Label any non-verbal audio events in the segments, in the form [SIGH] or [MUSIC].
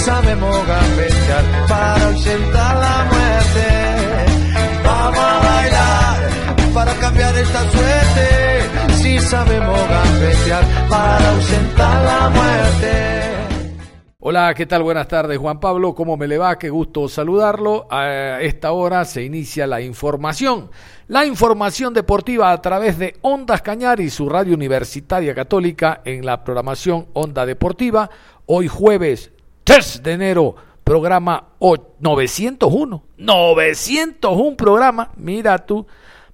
Sabemos gambetear para ausentar la muerte. Vamos a bailar para cambiar esta suerte. Si sabemos gambetear para ausentar la muerte. Hola, ¿qué tal? Buenas tardes, Juan Pablo. ¿Cómo me le va? Qué gusto saludarlo. A esta hora se inicia la información. La información deportiva a través de Ondas Cañar y su radio universitaria católica en la programación Onda Deportiva. Hoy jueves 3 de enero, programa 901. 901 programa, mira tú.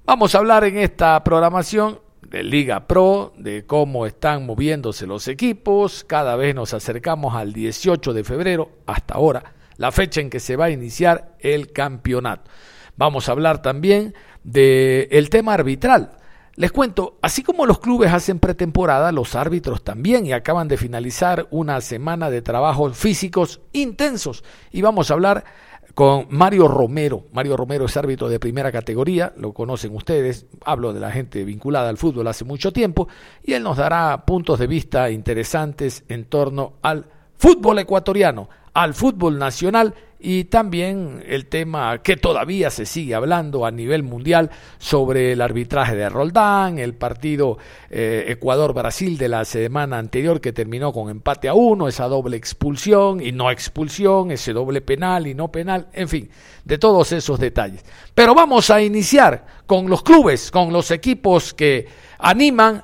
Vamos a hablar en esta programación de Liga Pro, de cómo están moviéndose los equipos. Cada vez nos acercamos al 18 de febrero, hasta ahora, la fecha en que se va a iniciar el campeonato. Vamos a hablar también del el tema arbitral. Les cuento, así como los clubes hacen pretemporada, los árbitros también y acaban de finalizar una semana de trabajos físicos intensos. Y vamos a hablar con Mario Romero. Mario Romero es árbitro de primera categoría, lo conocen ustedes, hablo de la gente vinculada al fútbol hace mucho tiempo, y él nos dará puntos de vista interesantes en torno al fútbol ecuatoriano, al fútbol nacional y también el tema que todavía se sigue hablando a nivel mundial sobre el arbitraje de Roldán, el partido eh, Ecuador-Brasil de la semana anterior que terminó con empate a uno, esa doble expulsión y no expulsión, ese doble penal y no penal, en fin, de todos esos detalles. Pero vamos a iniciar con los clubes, con los equipos que animan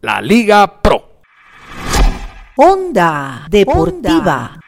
la Liga Pro. Onda Deportiva.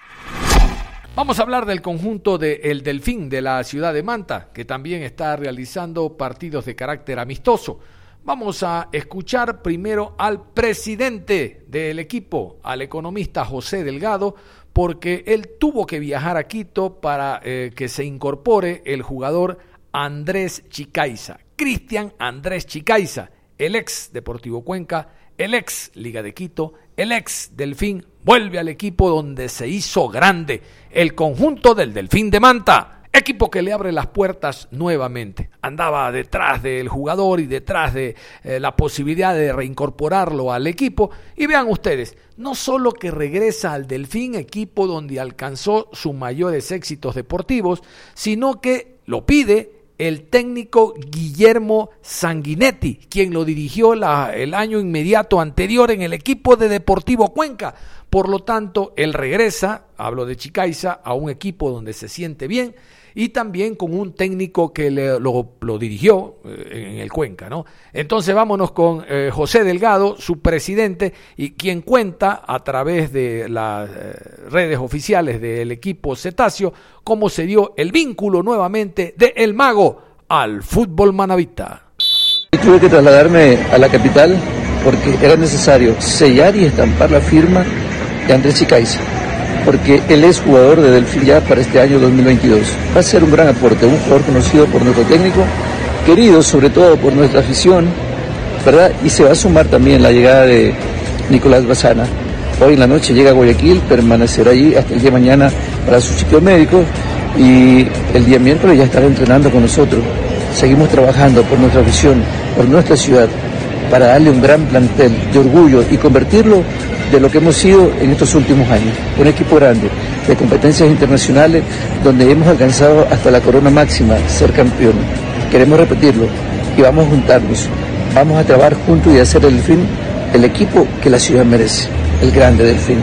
Vamos a hablar del conjunto de El Delfín de la ciudad de Manta, que también está realizando partidos de carácter amistoso. Vamos a escuchar primero al presidente del equipo, al economista José Delgado, porque él tuvo que viajar a Quito para eh, que se incorpore el jugador Andrés Chicaiza, Cristian Andrés Chicaiza, el ex Deportivo Cuenca, el ex Liga de Quito, el ex Delfín vuelve al equipo donde se hizo grande, el conjunto del Delfín de Manta, equipo que le abre las puertas nuevamente. Andaba detrás del jugador y detrás de eh, la posibilidad de reincorporarlo al equipo. Y vean ustedes, no solo que regresa al Delfín, equipo donde alcanzó sus mayores éxitos deportivos, sino que lo pide el técnico Guillermo Sanguinetti, quien lo dirigió el año inmediato anterior en el equipo de Deportivo Cuenca. Por lo tanto, él regresa, hablo de Chicaiza, a un equipo donde se siente bien y también con un técnico que lo, dirigió eh, en el Cuenca. ¿no? Entonces vámonos con eh, José Delgado, su presidente, y quien cuenta a través de las eh, redes oficiales del equipo Cetáceo cómo se dio el vínculo nuevamente de El Mago al fútbol manavita. Tuve que trasladarme a la capital porque era necesario sellar y estampar la firma de Andrés Chicaiza porque él es jugador de Delfín ya para este año 2022. Va a ser un gran aporte, un jugador conocido por nuestro técnico, querido sobre todo por nuestra afición, ¿verdad? Y se va a sumar también la llegada de Nicolás Bazana. Hoy en la noche llega a Guayaquil, permanecerá allí hasta el día de mañana para su sitio médico y el día miércoles ya estará entrenando con nosotros. Seguimos trabajando por nuestra afición, por nuestra ciudad, para darle un gran plantel de orgullo y convertirlo de lo que hemos sido en estos últimos años. Un equipo grande, de competencias internacionales, donde hemos alcanzado hasta la corona máxima, ser campeón. Queremos repetirlo y vamos a juntarnos, vamos a trabajar juntos y hacer el fin el equipo que la ciudad merece, el grande del fin.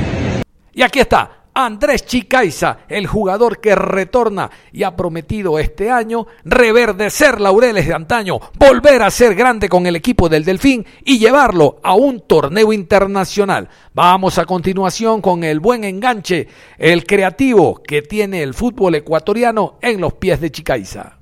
Y aquí está, Andrés Chicaiza, el jugador que retorna y ha prometido este año reverdecer laureles de antaño, volver a ser grande con el equipo del Delfín y llevarlo a un torneo internacional. Vamos a continuación con el buen enganche, el creativo que tiene el fútbol ecuatoriano en los pies de Chicaiza.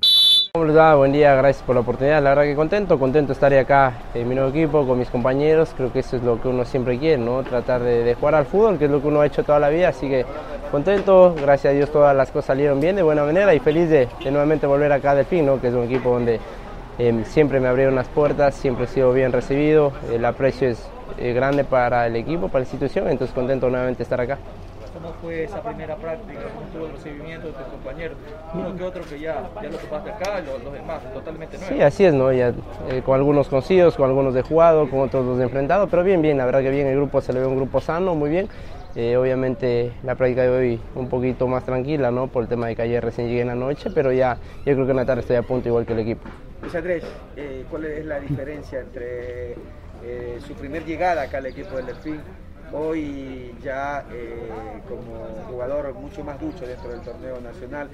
¿Cómo? Buen día, gracias por la oportunidad. La verdad que contento, contento de estar acá en mi nuevo equipo, con mis compañeros. Creo que eso es lo que uno siempre quiere, ¿no? Tratar de, jugar al fútbol, que es lo que uno ha hecho toda la vida. Así que contento, gracias a Dios todas las cosas salieron bien, de buena manera y feliz de, nuevamente volver acá del fin, ¿no? Que es un equipo donde em, siempre me abrieron las puertas, siempre he sido bien recibido. El aprecio es eh, grande para el equipo, para la institución, entonces contento nuevamente estar acá. ¿Cómo fue esa primera práctica? ¿Cómo estuvo el recibimiento de tus compañeros? Uno que otro que ya, ya lo topaste acá, los, los demás totalmente nuevos. Sí, así es, ¿no? Ya, eh, con algunos conocidos, con algunos de jugado, con otros los de enfrentado, pero bien, bien, la verdad que bien, el grupo se le ve un grupo sano, muy bien. Eh, obviamente la práctica de hoy un poquito más tranquila, ¿no? Por el tema de que ayer recién llegué en la noche, pero ya yo creo que en la tarde estoy a punto igual que el equipo. Luis Andrés, eh, ¿cuál es la diferencia entre su primer llegada acá al equipo del Delfín hoy ya eh, como jugador mucho más ducho dentro del torneo nacional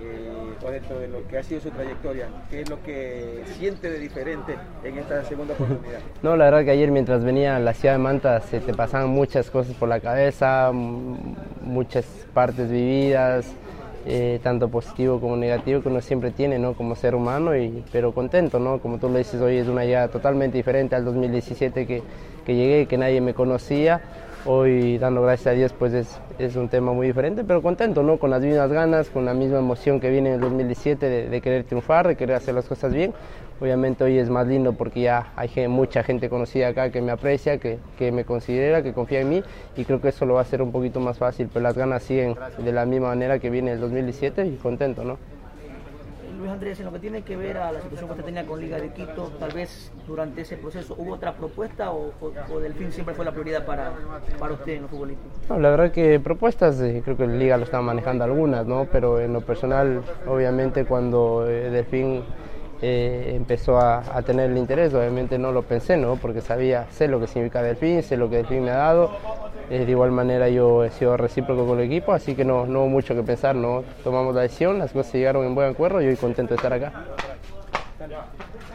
eh, o dentro de lo que ha sido su trayectoria, ¿qué es lo que siente de diferente en esta segunda oportunidad? [LAUGHS] No, la verdad que ayer mientras venía a la ciudad de Manta se te pasaban muchas cosas por la cabeza, muchas partes vividas. Eh, tanto positivo como negativo que uno siempre tiene ¿no? como ser humano, y, pero contento, ¿no? como tú lo dices, hoy es una llegada totalmente diferente al 2017 que, que llegué, que nadie me conocía. Hoy, dando gracias a Dios, pues es, es, un tema muy diferente, pero contento, ¿no? Con las mismas ganas, con la misma emoción que viene en el 2017 de, de querer triunfar, de querer hacer las cosas bien. Obviamente hoy es más lindo porque ya hay mucha gente conocida acá que me aprecia, que, que, me considera, que confía en mí y creo que eso lo va a hacer un poquito más fácil, pero las ganas siguen de la misma manera que viene el 2017 y contento, ¿no? Luis Andrés, en lo que tiene que ver a la situación que usted tenía con Liga de Quito, tal vez durante ese proceso, ¿hubo otra propuesta o, o, Delfín siempre fue la prioridad para, para usted en lo futbolístico? No, la verdad que propuestas, eh, creo que la Liga lo estaba manejando algunas, ¿no? pero en lo personal, obviamente cuando eh, Delfín eh, empezó a, a, tener el interés, obviamente no lo pensé, ¿no? porque sabía, sé lo que significa Delfín, sé lo que Delfín me ha dado, eh, de igual manera yo he sido recíproco con el equipo, así que no, no hubo mucho que pensar, no tomamos la decisión, las cosas llegaron en buen acuerdo y hoy contento de estar acá.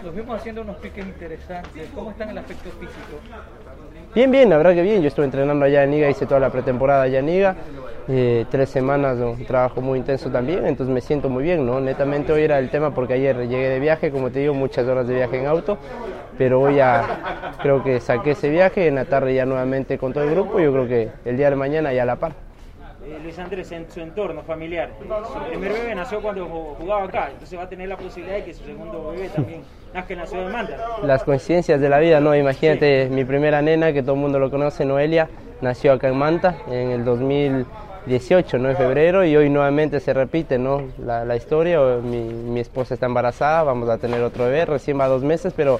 Los vimos haciendo unos piques interesantes, ¿cómo está en el aspecto físico? Bien, bien, la verdad que bien, yo estuve entrenando allá en Niga, hice toda la pretemporada allá en Niga, eh, tres semanas, un trabajo muy intenso también, entonces me siento muy bien, ¿no? Netamente hoy era el tema porque ayer llegué de viaje, como te digo, muchas horas de viaje en auto, pero hoy ya creo que saqué ese viaje, en la tarde ya nuevamente con todo el grupo, yo creo que el día de mañana ya a la par. Eh, Luis Andrés, en su entorno familiar, su primer bebé nació cuando jugaba acá, entonces va a tener la posibilidad de que su segundo bebé también nazca en la ciudad de Manta. Las coincidencias de la vida, ¿no? Imagínate, mi primera nena, que todo el mundo lo conoce, Noelia, nació acá en Manta en el 2018, ¿no? En febrero, y hoy nuevamente se repite, ¿no? La, historia, mi, mi esposa está embarazada, vamos a tener otro bebé, recién va dos meses, pero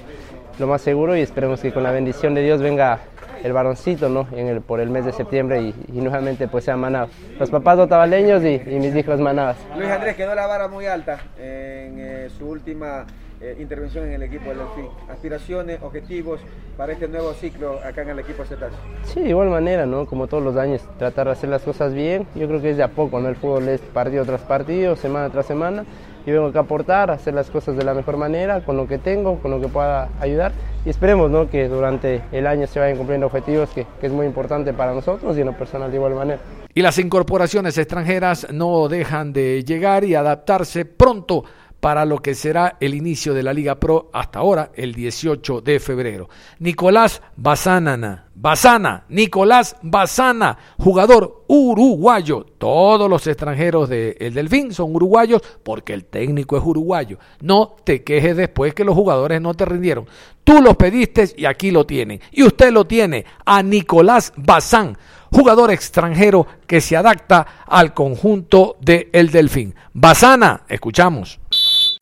lo más seguro y esperemos que con la bendición de Dios venga el varoncito ¿no? en el, por el mes de septiembre y, nuevamente pues sea manado. Los papás otavaleños y, y mis hijos manadas. Luis Andrés quedó la vara muy alta en eh, su última eh, intervención en el equipo del Delfín. Aspiraciones, objetivos para este nuevo ciclo acá en el equipo Cetas. Sí, de igual manera, ¿no? Como todos los años, tratar de hacer las cosas bien. Yo creo que es de a poco, ¿no? El fútbol es partido tras partido, semana tras semana. Yo vengo acá a aportar, a hacer las cosas de la mejor manera, con lo que tengo, con lo que pueda ayudar. Y esperemos, ¿no? Que durante el año se vayan cumpliendo objetivos, que, que es muy importante para nosotros y en lo personal de igual manera. Y las incorporaciones extranjeras no dejan de llegar y adaptarse pronto para lo que será el inicio de la Liga Pro hasta ahora, el 18 de febrero. Nicolás Bazana, Bazana, Nicolás Bazana, jugador uruguayo. Todos los extranjeros del de Delfín son uruguayos porque el técnico es uruguayo. No te quejes después que los jugadores no te rindieron. Tú los pediste y aquí lo tienen. Y usted lo tiene a Nicolás Bazán jugador extranjero que se adapta al conjunto de El Delfín. Bazana, escuchamos.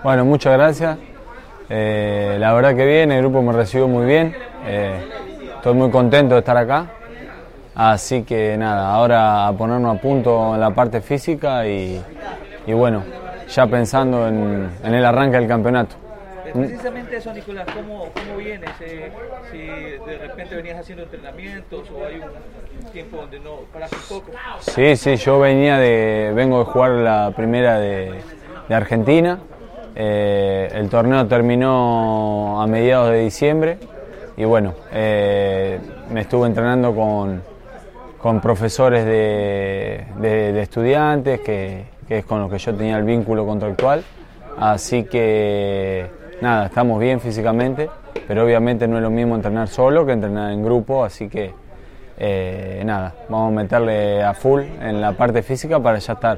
Bueno, muchas gracias. Eh, la verdad que bien, el grupo me recibió muy bien. Eh, estoy muy contento de estar acá. Así que nada, ahora a ponernos a punto en la parte física y, y bueno, ya pensando en, en, el arranque del campeonato. precisamente eso, Nicolás, ¿cómo, cómo vienes? Eh, si de repente venías haciendo entrenamientos o hay un, tiempo donde no paras un poco. Sí, sí, yo venía de, vengo de jugar la primera de, de Argentina. Eh, el torneo terminó a mediados de diciembre y bueno, eh, me estuve entrenando con, con profesores de, de, estudiantes, que, que es con los que yo tenía el vínculo contractual. Así que nada, estamos bien físicamente, pero obviamente no es lo mismo entrenar solo que entrenar en grupo, así que eh, nada, vamos a meterle a full en la parte física para ya estar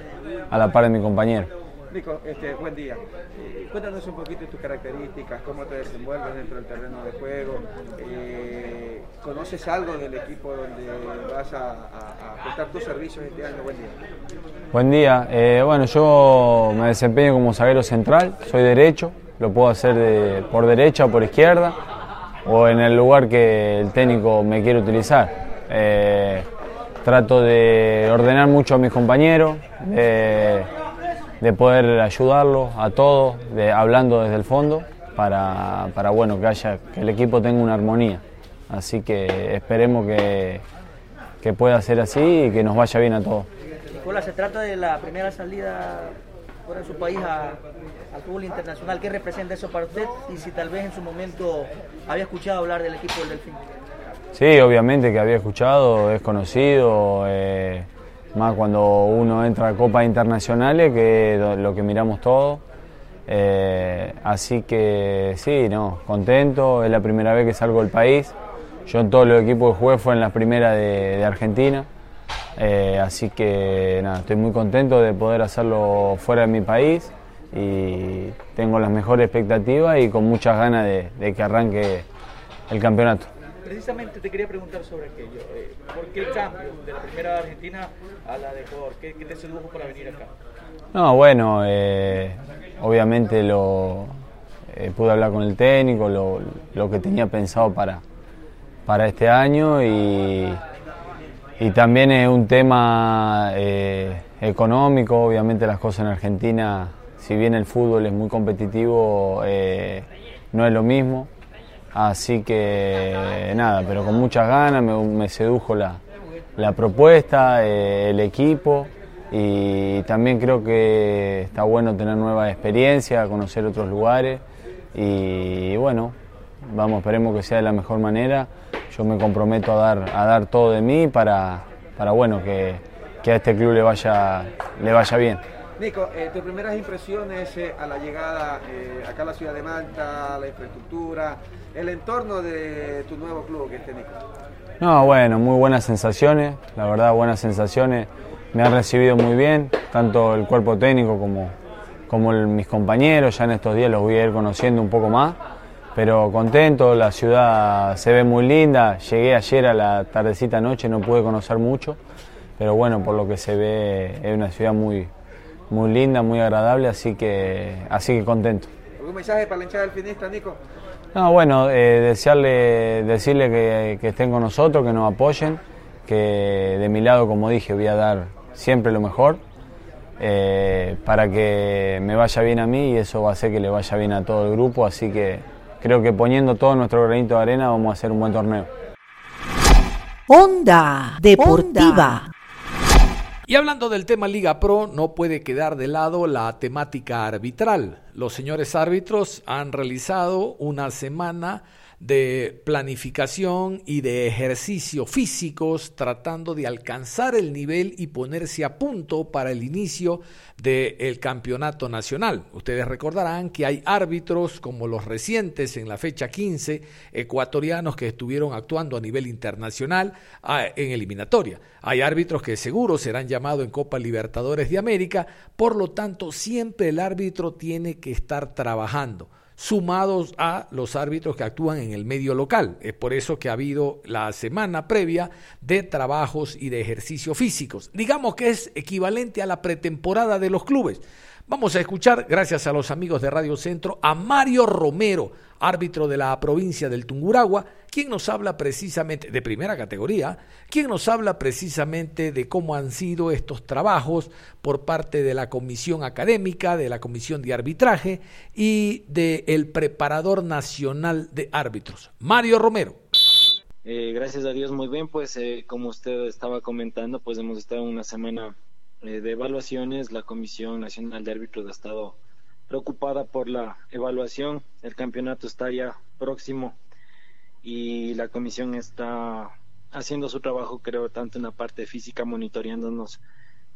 a la par de mi compañero. Este, buen día. Eh, cuéntanos un poquito de tus características, cómo te desenvuelves dentro del terreno de juego. Eh, ¿Conoces algo del equipo donde vas a, prestar tus servicios este año? Buen día. Buen día. Eh, bueno, yo me desempeño como zaguero central, soy derecho, lo puedo hacer por derecha o por izquierda, o en el lugar que el técnico me quiere utilizar. Trato de ordenar mucho a mis compañeros, de poder ayudarlos a todos, de, hablando desde el fondo, para, para bueno, que, haya, que el equipo tenga una armonía. Así que esperemos que, que pueda ser así y que nos vaya bien a todos. Nicolás, se trata de la primera salida fuera de su país al fútbol internacional. ¿Qué representa eso para usted? Y si tal vez en su momento había escuchado hablar del equipo del Delfín. Sí, obviamente que había escuchado, es conocido, eh, más cuando uno entra a copas internacionales, que es lo que miramos todos. Eh, así que sí, no, contento, es la primera vez que salgo del país. Yo en todos los equipos que jugué fue en la primera de, Argentina. Eh, así que nada, estoy muy contento de poder hacerlo fuera de mi país y tengo las mejores expectativas y con muchas ganas de que arranque el campeonato. Precisamente te quería preguntar sobre aquello. Eh, ¿Por qué el cambio de la primera de Argentina a la de Ecuador? ¿Qué, qué te sedujo para venir acá? No, bueno, eh, obviamente lo eh, pude hablar con el técnico, lo, lo que tenía pensado para, para este año y, y también es un tema económico, obviamente las cosas en Argentina, si bien el fútbol es muy competitivo, no es lo mismo. Así que nada, pero con muchas ganas, me, sedujo la, la propuesta, eh, el equipo y también creo que está bueno tener nuevas experiencias, conocer otros lugares y bueno, vamos, esperemos que sea de la mejor manera. Yo me comprometo a dar, a dar todo de mí para, para bueno, que, que a este club le vaya, le vaya bien. Nico, eh, tus primeras impresiones eh, a la llegada eh, acá a la ciudad de Manta, la infraestructura, el entorno de tu nuevo club que es Nico. No, bueno, muy buenas sensaciones, la verdad, buenas sensaciones. Me han recibido muy bien, tanto el cuerpo técnico como, como mis compañeros. Ya en estos días los voy a ir conociendo un poco más, pero contento. La ciudad se ve muy linda. Llegué ayer a la tardecita noche, no pude conocer mucho, pero bueno, por lo que se ve, es una ciudad muy, muy linda, muy agradable, así que, así que contento. ¿Algún mensaje para la hinchada del finista, Nico? No, bueno, eh, desearle, decirle que, que estén con nosotros, que nos apoyen, que de mi lado, como dije, voy a dar siempre lo mejor eh, para que me vaya bien a mí y eso va a hacer que le vaya bien a todo el grupo, así que creo que poniendo todo nuestro granito de arena vamos a hacer un buen torneo. Onda Deportiva. Y hablando del tema Liga Pro, no puede quedar de lado la temática arbitral. Los señores árbitros han realizado una semana de planificación y de ejercicio físicos tratando de alcanzar el nivel y ponerse a punto para el inicio del campeonato nacional. Ustedes recordarán que hay árbitros como los recientes en la fecha 15 ecuatorianos que estuvieron actuando a nivel internacional ah, en eliminatoria. Hay árbitros que seguro serán llamados en Copa Libertadores de América, por lo tanto siempre el árbitro tiene que estar trabajando sumados a los árbitros que actúan en el medio local. Es por eso que ha habido la semana previa de trabajos y de ejercicios físicos. Digamos que es equivalente a la pretemporada de los clubes. Vamos a escuchar, gracias a los amigos de Radio Centro, a Mario Romero, árbitro de la provincia del Tunguragua, quien nos habla precisamente, de primera categoría, quien nos habla precisamente de cómo han sido estos trabajos por parte de la Comisión Académica, de la Comisión de Arbitraje y del Preparador Nacional de Árbitros. Mario Romero. Eh, gracias a Dios, muy bien, pues eh, como usted estaba comentando, pues hemos estado una semana eh, de evaluaciones, la Comisión Nacional de Árbitros ha estado preocupada por la evaluación, el campeonato está ya próximo y la comisión está haciendo su trabajo, creo, tanto en la parte física, monitoreándonos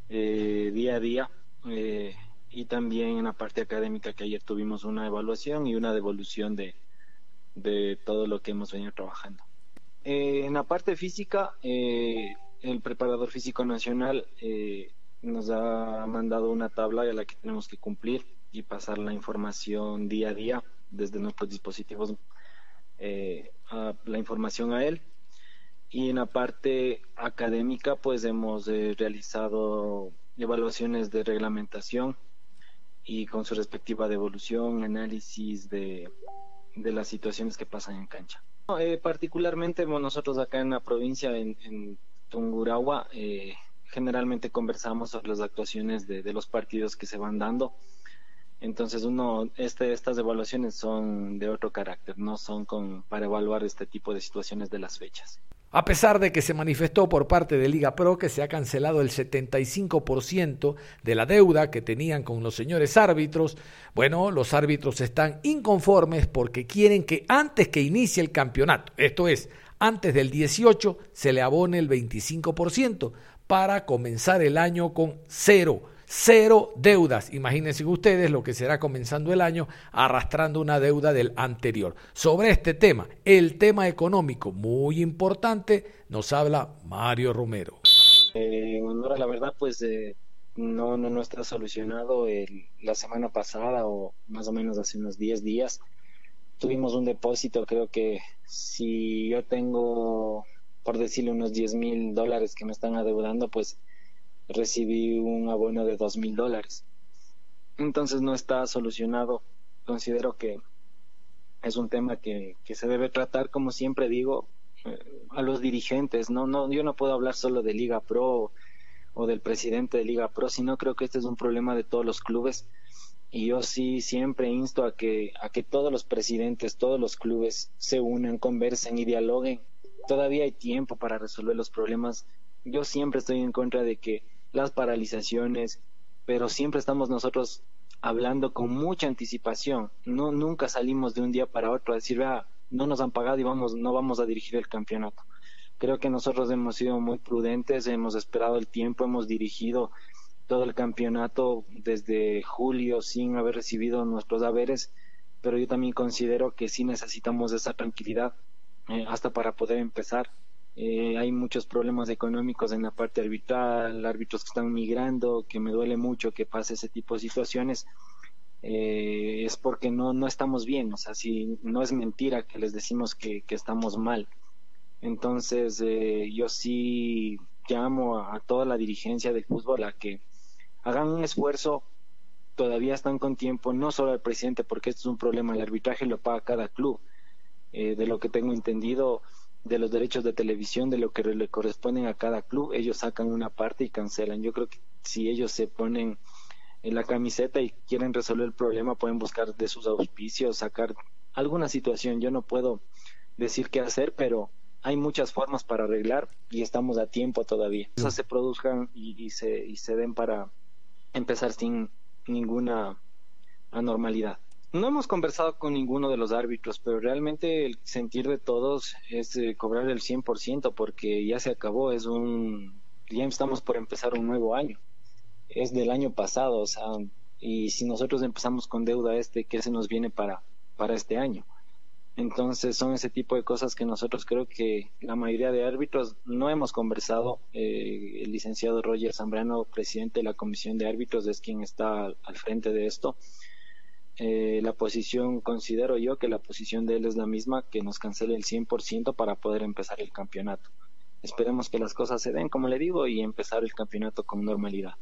día a día, y también en la parte académica, que ayer tuvimos una evaluación y una devolución de, de todo lo que hemos venido trabajando. Eh, en la parte física, eh, el preparador físico nacional eh, nos ha mandado una tabla a la que tenemos que cumplir y pasar la información día a día desde nuestros dispositivos, la información a él. Y en la parte académica, pues hemos realizado evaluaciones de reglamentación y con su respectiva devolución, análisis de las situaciones que pasan en cancha. Eh, particularmente nosotros acá en la provincia, en, Tungurahua, eh, generalmente conversamos sobre las actuaciones de, los partidos que se van dando. Entonces, uno, este, estas evaluaciones son de otro carácter, no son para evaluar este tipo de situaciones de las fechas. A pesar de que se manifestó por parte de Liga Pro que se ha cancelado el 75% de la deuda que tenían con los señores árbitros, bueno, los árbitros están inconformes porque quieren que antes que inicie el campeonato, esto es, antes del 18, se le abone el 25% para comenzar el año con cero cero deudas. Imagínense ustedes lo que será comenzando el año arrastrando una deuda del anterior. Sobre este tema, el tema económico muy importante, nos habla Mario Romero. Eh, la verdad, pues eh, no, no está solucionado. la semana pasada o más o menos hace unos 10 días tuvimos un depósito, creo que si yo tengo, por decirle, unos 10 mil dólares que me están adeudando, pues recibí un abono de dos mil dólares. Entonces no está solucionado. Considero que es un tema que, que se debe tratar, como siempre digo, eh, a los dirigentes. No, no, yo no puedo hablar solo de Liga Pro o, del presidente de Liga Pro, sino creo que este es un problema de todos los clubes. Y yo sí siempre insto a que, a que todos los presidentes, todos los clubes se unan, conversen y dialoguen. Todavía hay tiempo para resolver los problemas. Yo siempre estoy en contra de que las paralizaciones, pero siempre estamos nosotros hablando con mucha anticipación. No nunca salimos de un día para otro a decir, vea, no nos han pagado y vamos no vamos a dirigir el campeonato. Creo que nosotros hemos sido muy prudentes, hemos esperado el tiempo, hemos dirigido todo el campeonato desde julio sin haber recibido nuestros haberes, pero yo también considero que sí necesitamos esa tranquilidad eh, hasta para poder empezar. Eh, hay muchos problemas económicos en la parte arbitral, árbitros que están migrando, que me duele mucho que pase ese tipo de situaciones. Eh, es porque no, no estamos bien, o sea, si no es mentira que les decimos que, estamos mal. Entonces, eh, yo sí llamo a, toda la dirigencia del fútbol a que hagan un esfuerzo, todavía están con tiempo, no solo al presidente, porque esto es un problema, el arbitraje lo paga cada club. De lo que tengo entendido, de los derechos de televisión, de lo que le corresponden a cada club, ellos sacan una parte y cancelan. Yo creo que si ellos se ponen en la camiseta y quieren resolver el problema, pueden buscar de sus auspicios, sacar alguna situación. Yo no puedo decir qué hacer, pero hay muchas formas para arreglar y estamos a tiempo todavía. Esas se produzcan y, y, se, y se den para empezar sin ninguna anormalidad. No hemos conversado con ninguno de los árbitros, pero realmente el sentir de todos es eh, cobrar el 100% porque ya se acabó, es un ya estamos por empezar un nuevo año. Es del año pasado, o sea, y si nosotros empezamos con deuda este, ¿qué se nos viene para para este año? Entonces son ese tipo de cosas que nosotros creo que la mayoría de árbitros no hemos conversado. Eh, el licenciado Roger Zambrano, presidente de la Comisión de Árbitros, es quien está al frente de esto eh, la posición, considero yo que la posición de él es la misma, que nos cancele el 100% para poder empezar el campeonato. Esperemos que las cosas se den, como le digo, y empezar el campeonato con normalidad.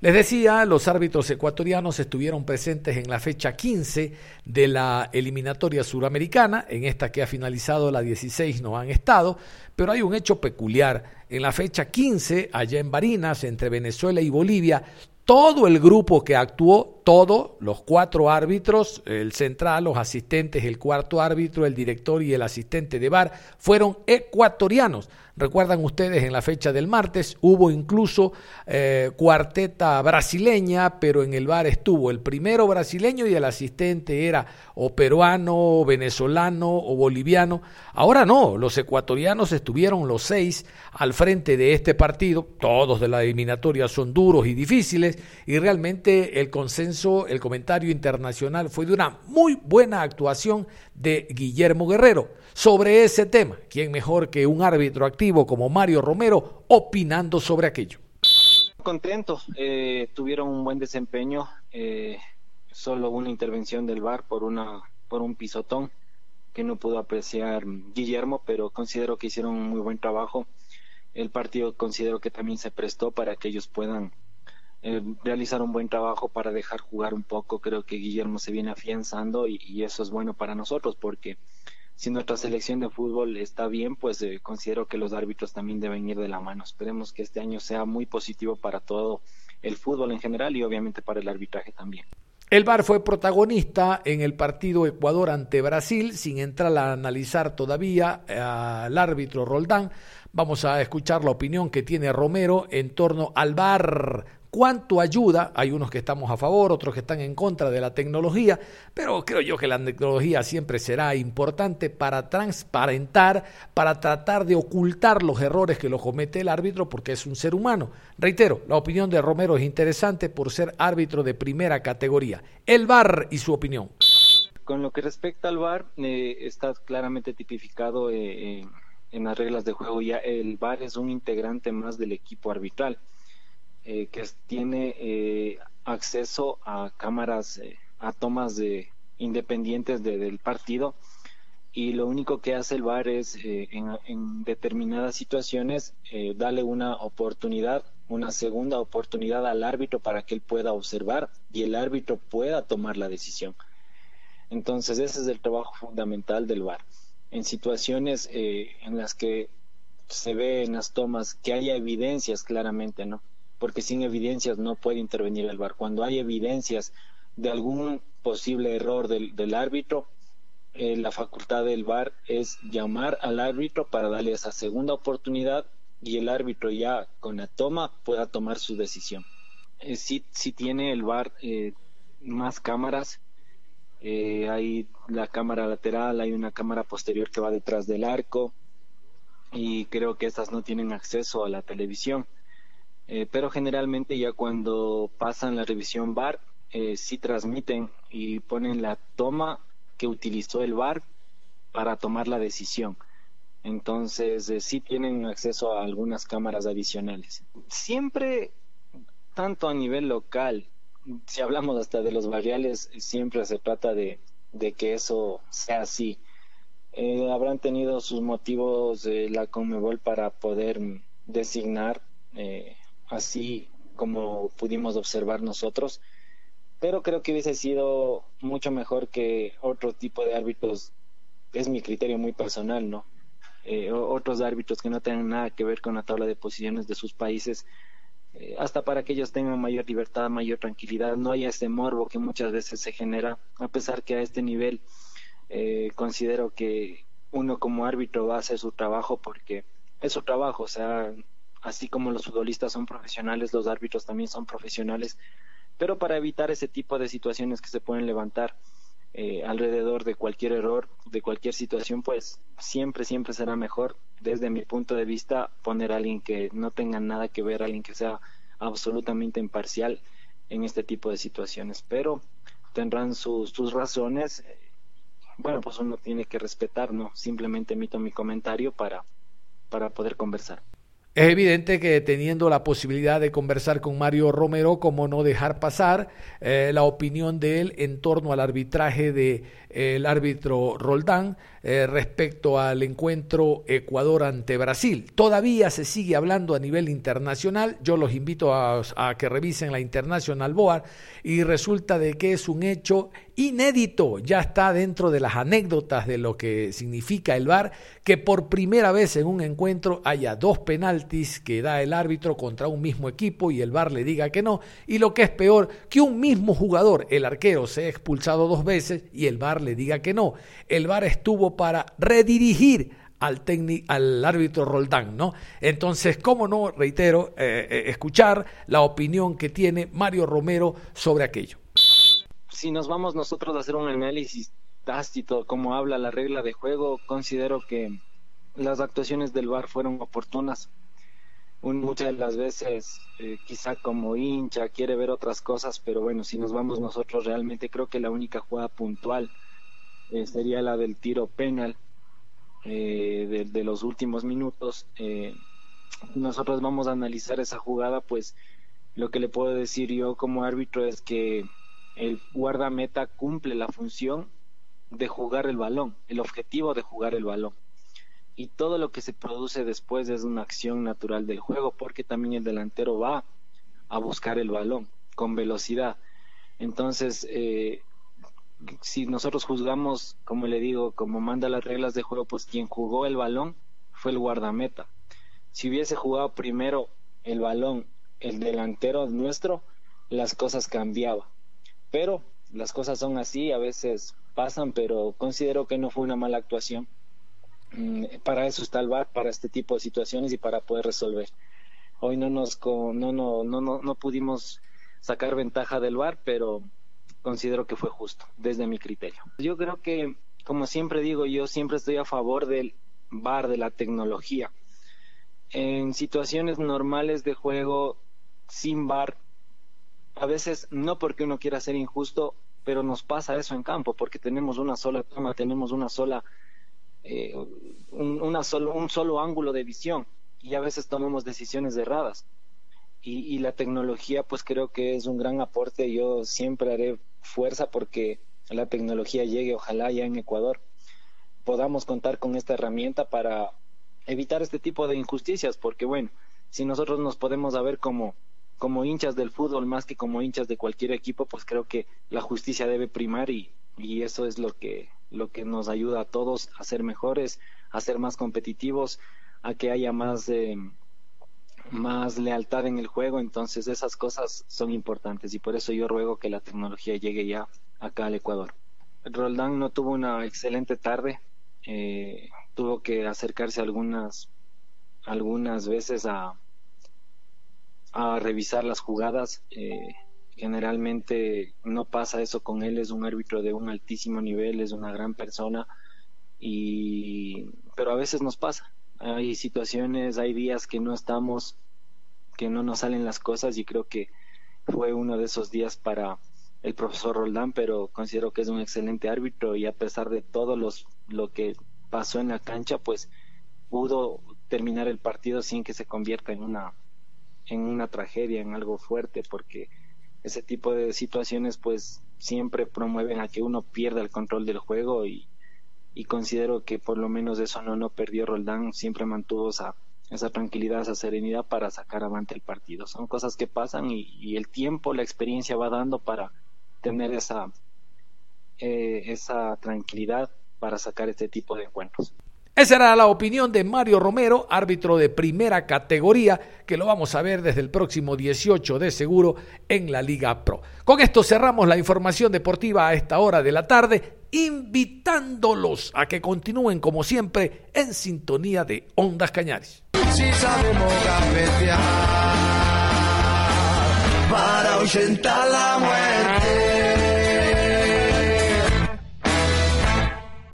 Les decía, los árbitros ecuatorianos estuvieron presentes en la fecha 15 de la eliminatoria suramericana, en esta que ha finalizado la 16 no han estado, pero hay un hecho peculiar. En la fecha 15, allá en Barinas, entre Venezuela y Bolivia, todo el grupo que actuó, todos los cuatro árbitros, el central, los asistentes, el cuarto árbitro, el director y el asistente de bar, fueron ecuatorianos. Recuerdan ustedes en la fecha del martes hubo incluso eh, cuarteta brasileña, pero en el bar estuvo el primero brasileño y el asistente era o peruano, o venezolano o boliviano. Ahora no, los ecuatorianos estuvieron los seis al frente de este partido. Todos de la eliminatoria son duros y difíciles y realmente el consenso, el comentario internacional fue de una muy buena actuación de Guillermo Guerrero sobre ese tema. ¿Quién mejor que un árbitro activo como Mario Romero opinando sobre aquello? Contento, eh, tuvieron un buen desempeño, eh, solo una intervención del VAR por, una, por un pisotón que no pudo apreciar Guillermo, pero considero que hicieron un muy buen trabajo. El partido considero que también se prestó para que ellos puedan eh, realizar un buen trabajo para dejar jugar un poco. Creo que Guillermo se viene afianzando y, eso es bueno para nosotros porque si nuestra selección de fútbol está bien, pues eh, considero que los árbitros también deben ir de la mano. Esperemos que este año sea muy positivo para todo el fútbol en general y obviamente para el arbitraje también. El VAR fue protagonista en el partido Ecuador ante Brasil, sin entrar a analizar todavía al árbitro Roldán. Vamos a escuchar la opinión que tiene Romero en torno al VAR cuánto ayuda. Hay unos que estamos a favor, otros que están en contra de la tecnología, pero creo yo que la tecnología siempre será importante para transparentar, para tratar de ocultar los errores que lo comete el árbitro, porque es un ser humano. Reitero, la opinión de Romero es interesante por ser árbitro de primera categoría. El VAR y su opinión. Con lo que respecta al VAR, eh, está claramente tipificado eh, eh, en las reglas de juego. Ya el VAR es un integrante más del equipo arbitral eh, que tiene eh, acceso a cámaras, eh, a tomas de independientes del partido y lo único que hace el VAR es en, determinadas situaciones darle una oportunidad, una segunda oportunidad al árbitro para que él pueda observar y el árbitro pueda tomar la decisión. Entonces ese es el trabajo fundamental del VAR. En situaciones en las que se ve en las tomas que haya evidencias claramente, ¿no? Porque sin evidencias no puede intervenir el VAR. Cuando hay evidencias de algún posible error del, árbitro, eh, la facultad del VAR es llamar al árbitro para darle esa segunda oportunidad y el árbitro ya con la toma pueda tomar su decisión. Eh, si, tiene el VAR eh, más cámaras, hay la cámara lateral, hay una cámara posterior que va detrás del arco y creo que estas no tienen acceso a la televisión. Eh, pero generalmente ya cuando pasan la revisión VAR, eh, sí transmiten y ponen la toma que utilizó el VAR para tomar la decisión. Entonces, eh, sí tienen acceso a algunas cámaras adicionales. Siempre, tanto a nivel local, si hablamos hasta de los barriales, siempre se trata de, de que eso sea así. Eh, habrán tenido sus motivos la Conmebol para poder designar eh, así como pudimos observar nosotros, pero creo que hubiese sido mucho mejor que otro tipo de árbitros, es mi criterio muy personal, ¿no? Eh, otros árbitros que no tengan nada que ver con la tabla de posiciones de sus países, eh, hasta para que ellos tengan mayor libertad, mayor tranquilidad, no haya ese morbo que muchas veces se genera, a pesar que a este nivel eh, considero que uno como árbitro va a hacer su trabajo porque es su trabajo, o sea, así como los futbolistas son profesionales, los árbitros también son profesionales, pero para evitar ese tipo de situaciones que se pueden levantar eh, alrededor de cualquier error, de cualquier situación, pues siempre, siempre será mejor, desde mi punto de vista, poner a alguien que no tenga nada que ver, alguien que sea absolutamente imparcial en este tipo de situaciones, pero tendrán sus, razones. Bueno, pues uno tiene que respetar, ¿no? Simplemente emito mi comentario para, para poder conversar. Es evidente que teniendo la posibilidad de conversar con Mario Romero, como no dejar pasar eh, la opinión de él en torno al arbitraje del de, el árbitro Roldán eh, respecto al encuentro Ecuador ante Brasil. Todavía se sigue hablando a nivel internacional. Yo los invito a, que revisen la International Board y resulta de que es un hecho inédito. Ya está dentro de las anécdotas de lo que significa el VAR que por primera vez en un encuentro haya dos penaltis que da el árbitro contra un mismo equipo y el VAR le diga que no. Y lo que es peor, que un mismo jugador, el arquero, se expulsado dos veces y el VAR le diga que no. El VAR estuvo para redirigir al, al árbitro Roldán, ¿no? Entonces, ¿cómo no, reitero, eh, eh, escuchar la opinión que tiene Mario Romero sobre aquello? Si nos vamos nosotros a hacer un análisis tácito, como habla la regla de juego, considero que las actuaciones del VAR fueron oportunas. Un, muchas de las veces, eh, quizá como hincha, quiere ver otras cosas, pero bueno, si nos vamos nosotros, realmente creo que la única jugada puntual eh, sería la del tiro penal eh, de, de, los últimos minutos. Eh, nosotros vamos a analizar esa jugada, pues lo que le puedo decir yo como árbitro es que el guardameta cumple la función de jugar el balón, el objetivo de jugar el balón. Y todo lo que se produce después es una acción natural del juego, porque también el delantero va a buscar el balón con velocidad. Entonces, eh, si nosotros juzgamos, como le digo, como manda las reglas de juego, pues quien jugó el balón fue el guardameta. Si hubiese jugado primero el balón el delantero nuestro, las cosas cambiaban. Pero las cosas son así, a veces pasan, pero considero que no fue una mala actuación. Mm, para eso está el VAR, para este tipo de situaciones y para poder resolver. Hoy no nos no no no no, no pudimos sacar ventaja del VAR, pero considero que fue justo desde mi criterio. Yo creo que como siempre digo, yo siempre estoy a favor del VAR de la tecnología. En situaciones normales de juego sin VAR a veces no porque uno quiera ser injusto, pero nos pasa eso en campo, porque tenemos una sola toma, tenemos una sola, eh, un, solo, un solo ángulo de visión y a veces tomamos decisiones erradas. Y, y, la tecnología, pues creo que es un gran aporte. Yo siempre haré fuerza porque la tecnología llegue, ojalá ya en Ecuador podamos contar con esta herramienta para evitar este tipo de injusticias, porque bueno, si nosotros nos podemos ver como como hinchas del fútbol más que como hinchas de cualquier equipo, pues creo que la justicia debe primar y, y eso es lo que, lo que nos ayuda a todos a ser mejores, a ser más competitivos, a que haya más, eh, más lealtad en el juego. Entonces esas cosas son importantes y por eso yo ruego que la tecnología llegue ya acá al Ecuador. Roldán no tuvo una excelente tarde, eh, tuvo que acercarse algunas, algunas veces a, revisar las jugadas. Eh, generalmente no pasa eso con él, es un árbitro de un altísimo nivel, es una gran persona, y pero a veces nos pasa. Hay situaciones, hay días que no estamos, que no nos salen las cosas y creo que fue uno de esos días para el profesor Roldán, pero considero que es un excelente árbitro y a pesar de todo los, lo que pasó en la cancha, pues pudo terminar el partido sin que se convierta en una en una tragedia, en algo fuerte, porque ese tipo de situaciones pues siempre promueven a que uno pierda el control del juego y, y considero que por lo menos eso no, no perdió Roldán, siempre mantuvo esa, esa tranquilidad, esa serenidad para sacar adelante el partido. Son cosas que pasan y, el tiempo, la experiencia va dando para tener esa, eh, esa tranquilidad para sacar este tipo de encuentros. Esa era la opinión de Mario Romero, árbitro de primera categoría, que lo vamos a ver desde el próximo 18 de seguro en la Liga Pro. Con esto cerramos la información deportiva a esta hora de la tarde, invitándolos a que continúen como siempre en sintonía de Ondas Cañares.